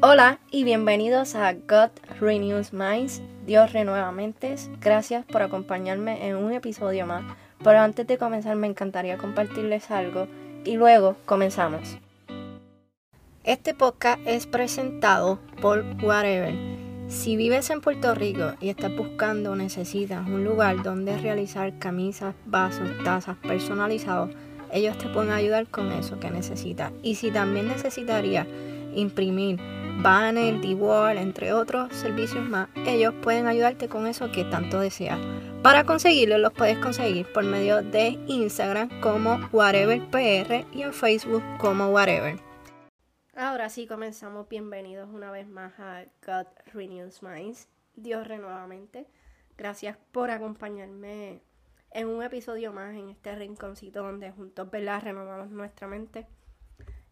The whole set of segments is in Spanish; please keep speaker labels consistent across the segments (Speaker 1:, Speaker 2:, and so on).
Speaker 1: Hola y bienvenidos a God Renews Minds, Dios renueva mentes. Gracias por acompañarme en un episodio más. Pero antes de comenzar me encantaría compartirles algo y luego comenzamos. Este podcast es presentado por Whatever. Si vives en Puerto Rico y estás buscando o necesitas un lugar donde realizar camisas, vasos, tazas personalizados, ellos te pueden ayudar con eso que necesitas. Y si también necesitarías imprimir banner, D-Wall, entre otros servicios más, ellos pueden ayudarte con eso que tanto deseas. Para conseguirlo los puedes conseguir por medio de Instagram como WhateverPR y en Facebook como Whatever. Ahora sí comenzamos. Bienvenidos una vez más a God Renews Minds. Dios renuevamente. Gracias por acompañarme en un episodio más en este rinconcito donde juntos ¿verdad? renovamos nuestra mente.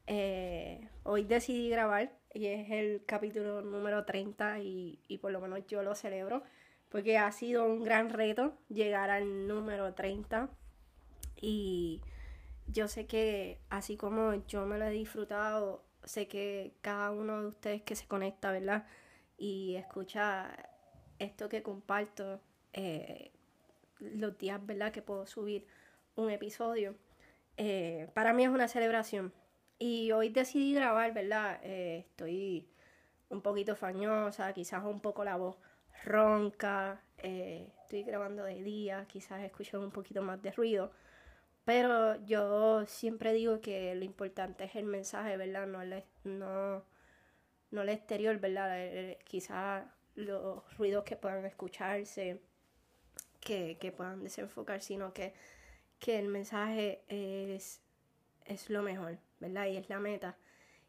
Speaker 1: Eh, hoy decidí grabar y es el capítulo número 30 y, y, por lo menos yo lo celebro porque ha sido un gran reto llegar al número 30 y yo sé que así como yo me lo he disfrutado, sé que cada uno de ustedes que se conecta, ¿verdad? Y escucha esto que comparto eh, los días, ¿verdad? Que puedo subir un episodio. Eh, para mí es una celebración y hoy decidí grabar, ¿verdad? Eh, estoy un poquito fañosa, quizás un poco la voz ronca, eh, estoy grabando de día, quizás escucho un poquito más de ruido, pero yo siempre digo que lo importante es el mensaje, ¿verdad? No el, no, no el exterior, ¿verdad? Quizás los ruidos que puedan escucharse, que, que puedan desenfocar, sino que, que el mensaje es, es lo mejor. ¿Verdad? Y es la meta.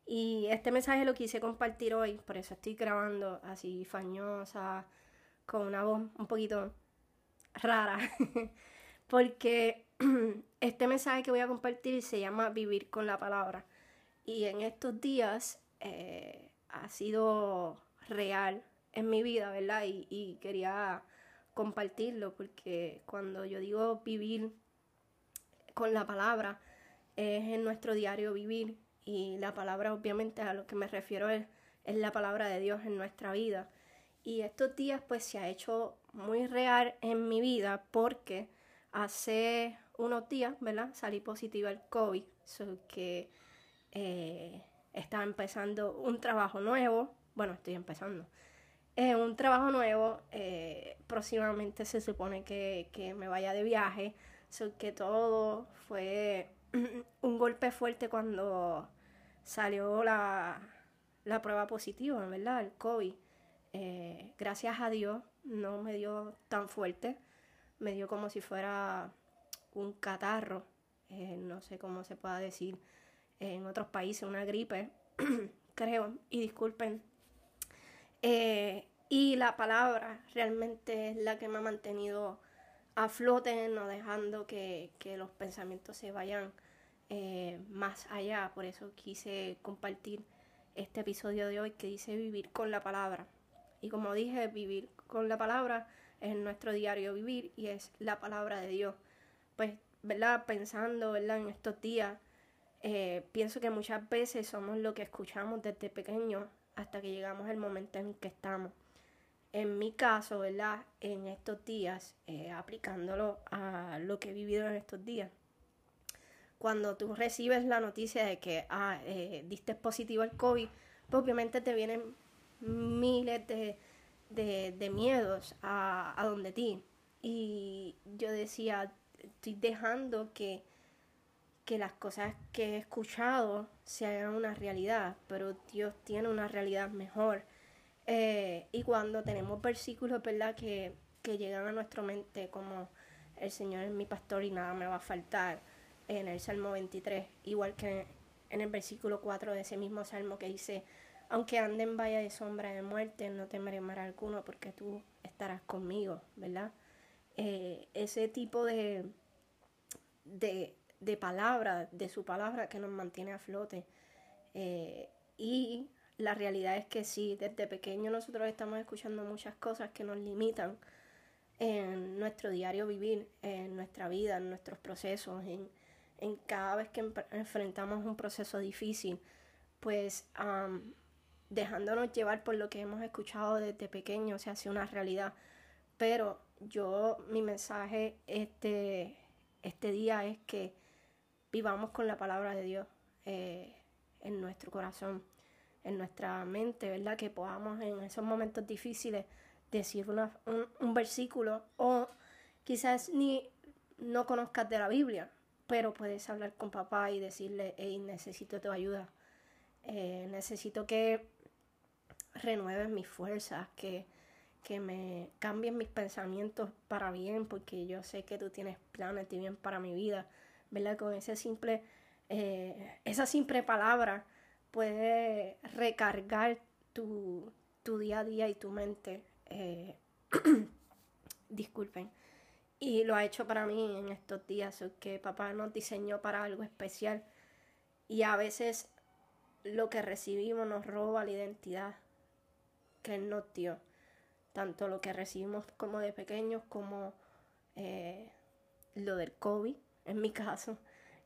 Speaker 1: Y este mensaje lo quise compartir hoy, por eso estoy grabando así fañosa, con una voz un poquito rara, porque este mensaje que voy a compartir se llama Vivir con la palabra. Y en estos días eh, ha sido real en mi vida, ¿verdad? Y, y quería compartirlo porque cuando yo digo vivir con la palabra, es en nuestro diario vivir y la palabra obviamente a lo que me refiero es, es la palabra de Dios en nuestra vida. Y estos días pues se ha hecho muy real en mi vida porque hace unos días, ¿verdad? Salí positiva al COVID, so que eh, estaba empezando un trabajo nuevo, bueno, estoy empezando, eh, un trabajo nuevo, eh, próximamente se supone que, que me vaya de viaje, so que todo fue un golpe fuerte cuando salió la, prueba positiva, ¿verdad? El COVID. Eh, gracias a Dios no me dio tan fuerte, me dio como si fuera un catarro, eh, no sé cómo se pueda decir en otros países, una gripe, creo, y disculpen. Eh, y la palabra realmente es la que me ha mantenido a flote, no dejando que, los pensamientos se vayan eh, más allá. Por eso quise compartir este episodio de hoy que dice vivir con la palabra. Y como dije, vivir con la palabra es nuestro diario vivir y es la palabra de Dios. Pues, ¿verdad? Pensando, ¿verdad? En estos días, eh, pienso que muchas veces somos lo que escuchamos desde pequeños hasta que llegamos al momento en que estamos en mi caso, ¿verdad? En estos días, eh, aplicándolo a lo que he vivido en estos días. Cuando tú recibes la noticia de que ah, eh, diste positivo al COVID, obviamente te vienen miles de, de, miedos a, a donde ti. Y yo decía, estoy dejando que, que las cosas que he escuchado se hagan una realidad, pero Dios tiene una realidad mejor eh, y cuando tenemos versículos, ¿verdad? Que, que llegan a nuestra mente como el Señor es mi pastor y nada me va a faltar, en el Salmo 23, igual que en el versículo 4 de ese mismo Salmo que dice, aunque ande en valla de sombra de muerte, no temeré mal alguno porque tú estarás conmigo, ¿verdad? Eh, ese tipo de, de, de palabra, de su palabra que nos mantiene a flote. Eh, y la realidad es que sí, desde pequeño nosotros estamos escuchando muchas cosas que nos limitan en nuestro diario vivir, en nuestra vida, en nuestros procesos, en, cada vez que enfrentamos un proceso difícil, pues dejándonos llevar por lo que hemos escuchado desde pequeño, se hace una realidad. Pero yo, mi mensaje este, este día es que vivamos con la palabra de Dios eh, en nuestro corazón, en nuestra mente, ¿verdad? Que podamos en esos momentos difíciles decir una, un, versículo o quizás ni no conozcas de la Biblia, pero puedes hablar con papá y decirle, hey, necesito tu ayuda, eh, necesito que renueves mis fuerzas, que, que me cambien mis pensamientos para bien, porque yo sé que tú tienes planes de bien para mi vida, ¿verdad? Con ese simple, eh, esa simple palabra puede recargar tu, tu día a día y tu mente. Eh, disculpen. Y lo ha hecho para mí en estos días, que papá nos diseñó para algo especial. Y a veces lo que recibimos nos roba la identidad que Él nos dio. Tanto lo que recibimos como de pequeños como eh, lo del COVID, en mi caso.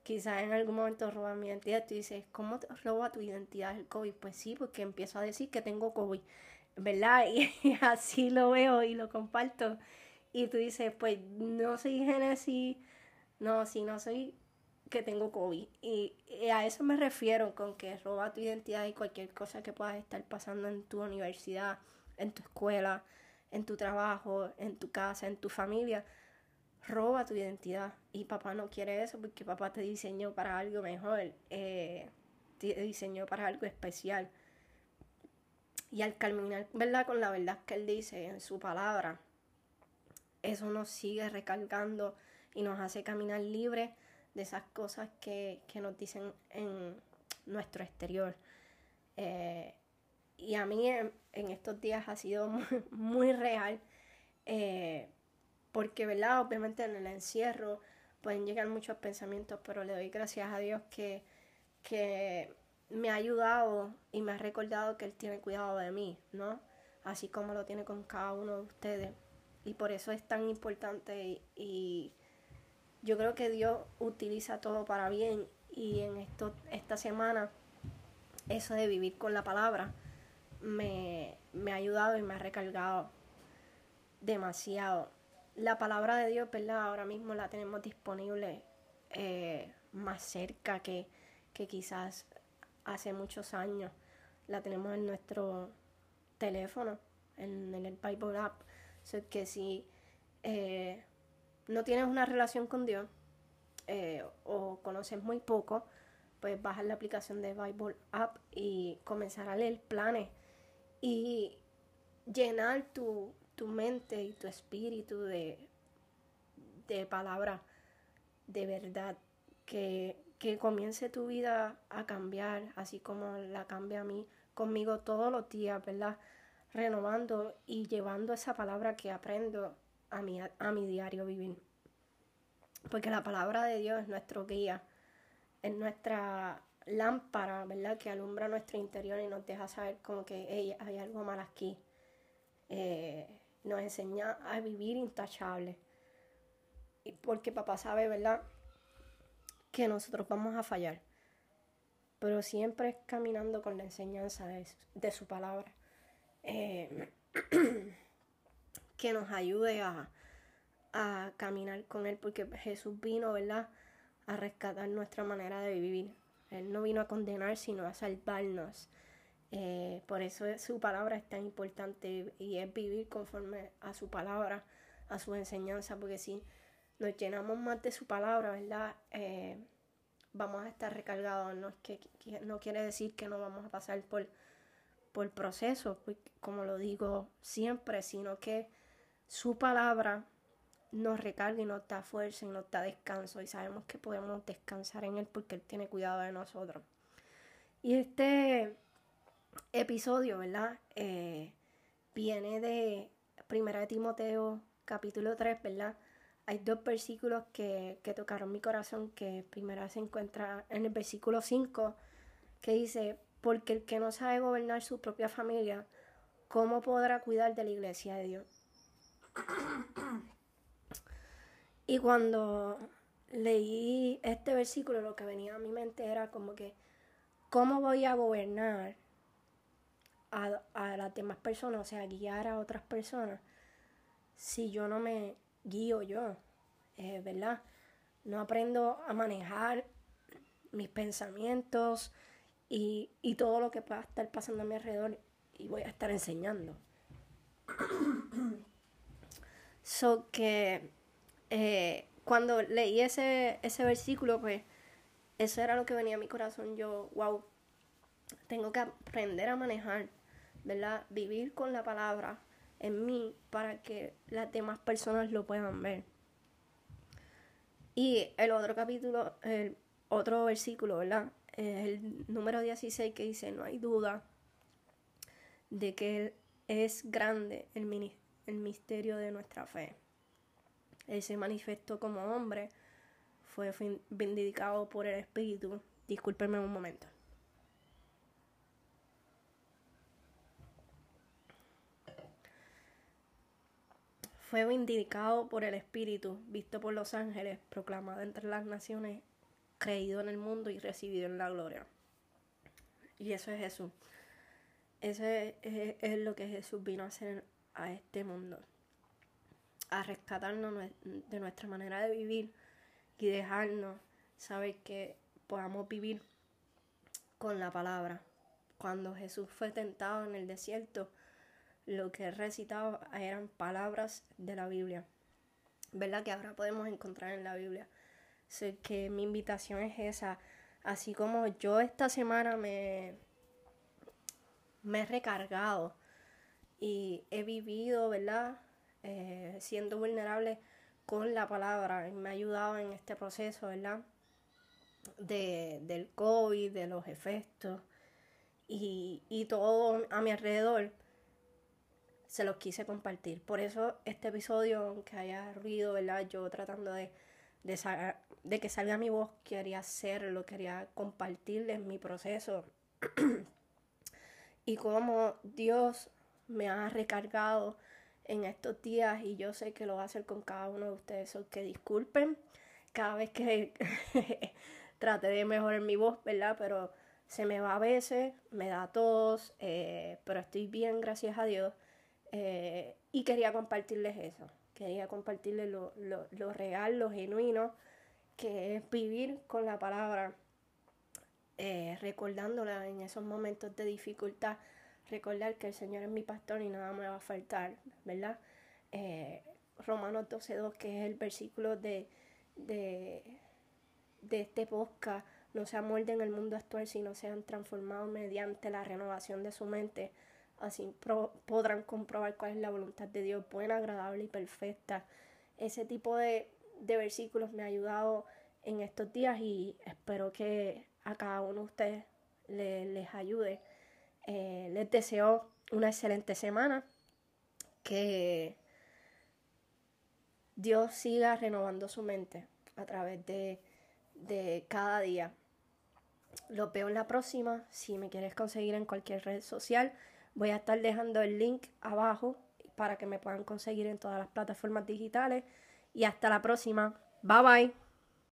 Speaker 1: Quizás en algún momento roba mi identidad. Tú dices, ¿cómo te roba tu identidad el COVID? Pues sí, porque empiezo a decir que tengo COVID, ¿verdad? Y así lo veo y lo comparto. Y tú dices, pues no soy Génesis, no, si no soy que tengo COVID. Y, a eso me refiero con que roba tu identidad y cualquier cosa que puedas estar pasando en tu universidad, en tu escuela, en tu trabajo, en tu casa, en tu familia. Roba tu identidad. Y papá no quiere eso porque papá te diseñó para algo mejor. Eh, te diseñó para algo especial. Y al caminar, ¿verdad? Con la verdad que él dice en su palabra, eso nos sigue recargando y nos hace caminar libre de esas cosas que, nos dicen en nuestro exterior. Eh, y a mí en, estos días ha sido muy, real, eh, porque, ¿verdad? Obviamente en el encierro pueden llegar muchos pensamientos, pero le doy gracias a Dios que, que me ha ayudado y me ha recordado que Él tiene cuidado de mí, ¿no? Así como lo tiene con cada uno de ustedes. Y por eso es tan importante y yo creo que Dios utiliza todo para bien y en esto, esta semana eso de vivir con la palabra me, ha ayudado y me ha recargado demasiado. La palabra de Dios, ¿verdad? Ahora mismo la tenemos disponible eh, más cerca que, que quizás hace muchos años. La tenemos en nuestro teléfono, en, el Bible app. O que si eh, no tienes una relación con Dios eh, o conoces muy poco, pues bajar la aplicación de Bible App y comenzar a leer planes y llenar tu, mente y tu espíritu de, de palabra de verdad, que, que comience tu vida a cambiar, así como la cambia a mí, conmigo todos los días, ¿verdad? Renovando y llevando esa palabra que aprendo a mi, a mi diario vivir. Porque la palabra de Dios es nuestro guía, es nuestra lámpara, ¿verdad? Que alumbra nuestro interior y nos deja saber como que hay algo mal aquí. Eh, nos enseña a vivir intachable. Y porque papá sabe, ¿verdad? Que nosotros vamos a fallar. Pero siempre caminando con la enseñanza de, su palabra. Eh, que nos ayude a, a caminar con Él, porque Jesús vino, ¿verdad?, a rescatar nuestra manera de vivir. Él no vino a condenar, sino a salvarnos. Eh, por eso su palabra es tan importante y es vivir conforme a su palabra, a su enseñanza, porque si nos llenamos más de su palabra, ¿verdad? Eh, vamos a estar recargados. No, es que, no quiere decir que no vamos a pasar por, por procesos, pues, como lo digo siempre, sino que su palabra nos recarga y nos da fuerza y nos da descanso y sabemos que podemos descansar en Él porque Él tiene cuidado de nosotros. Y este episodio, ¿verdad? Eh, viene de Primera de Timoteo capítulo 3, ¿verdad? Hay dos versículos que, que tocaron mi corazón, que primero se encuentra en el versículo 5, que dice, porque el que no sabe gobernar su propia familia, ¿cómo podrá cuidar de la iglesia de Dios? Y cuando leí este versículo, lo que venía a mi mente era como que, ¿cómo voy a gobernar a, a las demás personas, o sea, guiar a otras personas, si yo no me guío yo, eh, ¿verdad? No aprendo a manejar mis pensamientos y, y todo lo que pueda estar pasando a mi alrededor y voy a estar enseñando. so que eh, cuando leí ese, ese versículo, pues eso era lo que venía a mi corazón. Yo, wow, tengo que aprender a manejar, ¿verdad? Vivir con la palabra en mí para que las demás personas lo puedan ver. Y el otro capítulo, el otro versículo, ¿verdad? El número 16 que dice, no hay duda de que es grande el, el misterio de nuestra fe. Él se manifestó como hombre, fue vindicado por el Espíritu. Discúlpenme un momento. Fue vindicado por el Espíritu, visto por los ángeles, proclamado entre las naciones, creído en el mundo y recibido en la gloria. Y eso es Jesús. Eso es, lo que Jesús vino a hacer a este mundo a rescatarnos de nuestra manera de vivir y dejarnos saber que podamos vivir con la palabra. Cuando Jesús fue tentado en el desierto, lo que recitaba eran palabras de la Biblia, ¿verdad? Que ahora podemos encontrar en la Biblia. Sé que mi invitación es esa. Así como yo esta semana me, me he recargado y he vivido, ¿verdad? Eh, siendo vulnerable con la palabra. me ha ayudado en este proceso, ¿verdad? De, del COVID, de los efectos y, y todo a mi alrededor. Se los quise compartir. Por eso este episodio, aunque haya ruido, ¿verdad? Yo tratando de, de, de que salga mi voz, quería hacerlo, quería compartirles mi proceso. y cómo Dios me ha recargado en estos días y yo sé que lo va a hacer con cada uno de ustedes. So que disculpen cada vez que trate de mejorar mi voz, ¿verdad? Pero se me va a veces, me da tos, eh, pero estoy bien, gracias a Dios. Eh, y quería compartirles eso. Quería compartirles lo, lo, lo real, lo genuino, que es vivir con la palabra, eh, recordándola en esos momentos de dificultad recordar que el Señor es mi pastor y nada me va a faltar, ¿verdad? Eh, Romanos 12.2, que es el versículo de, de, de este podcast, no se amolden el mundo actual, sino sean transformados mediante la renovación de su mente. Así podrán comprobar cuál es la voluntad de Dios, buena, agradable y perfecta. Ese tipo de, de versículos me ha ayudado en estos días y espero que a cada uno de ustedes les ayude. Eh, les deseo una excelente semana. Que Dios siga renovando su mente a través de, de cada día. Los veo en la próxima. Si me quieres conseguir en cualquier red social, voy a estar dejando el link abajo para que me puedan conseguir en todas las plataformas digitales. Y hasta la próxima. Bye bye.